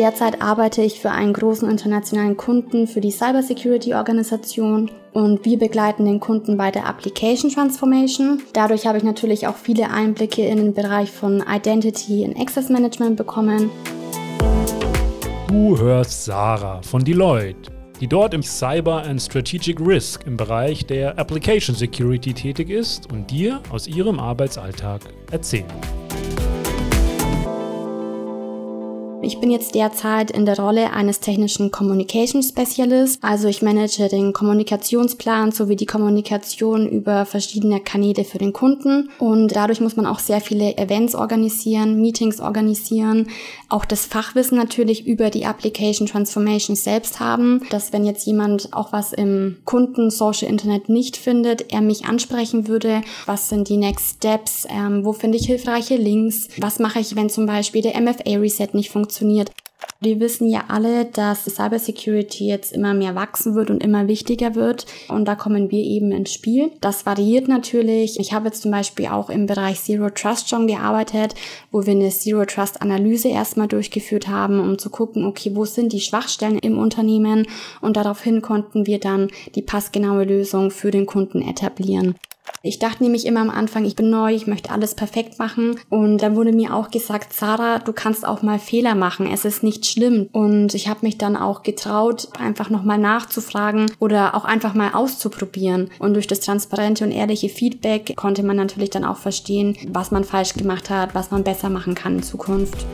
Derzeit arbeite ich für einen großen internationalen Kunden für die Cybersecurity-Organisation und wir begleiten den Kunden bei der Application Transformation. Dadurch habe ich natürlich auch viele Einblicke in den Bereich von Identity und Access Management bekommen. Du hörst Sarah von Deloitte, die dort im Cyber and Strategic Risk im Bereich der Application Security tätig ist und dir aus ihrem Arbeitsalltag erzählt. Ich bin jetzt derzeit in der Rolle eines technischen Communication Specialist. Also ich manage den Kommunikationsplan sowie die Kommunikation über verschiedene Kanäle für den Kunden. Und dadurch muss man auch sehr viele Events organisieren, Meetings organisieren, auch das Fachwissen natürlich über die Application Transformation selbst haben, dass wenn jetzt jemand auch was im Kunden Social Internet nicht findet, er mich ansprechen würde, was sind die Next Steps, ähm, wo finde ich hilfreiche Links, was mache ich, wenn zum Beispiel der MFA Reset nicht funktioniert funktioniert. Wir wissen ja alle, dass Cybersecurity jetzt immer mehr wachsen wird und immer wichtiger wird. Und da kommen wir eben ins Spiel. Das variiert natürlich. Ich habe jetzt zum Beispiel auch im Bereich Zero Trust schon gearbeitet, wo wir eine Zero Trust Analyse erstmal durchgeführt haben, um zu gucken, okay, wo sind die Schwachstellen im Unternehmen? Und daraufhin konnten wir dann die passgenaue Lösung für den Kunden etablieren. Ich dachte nämlich immer am Anfang, ich bin neu, ich möchte alles perfekt machen. Und dann wurde mir auch gesagt, Sarah, du kannst auch mal Fehler machen, es ist nicht schlimm. Und ich habe mich dann auch getraut, einfach nochmal nachzufragen oder auch einfach mal auszuprobieren. Und durch das transparente und ehrliche Feedback konnte man natürlich dann auch verstehen, was man falsch gemacht hat, was man besser machen kann in Zukunft.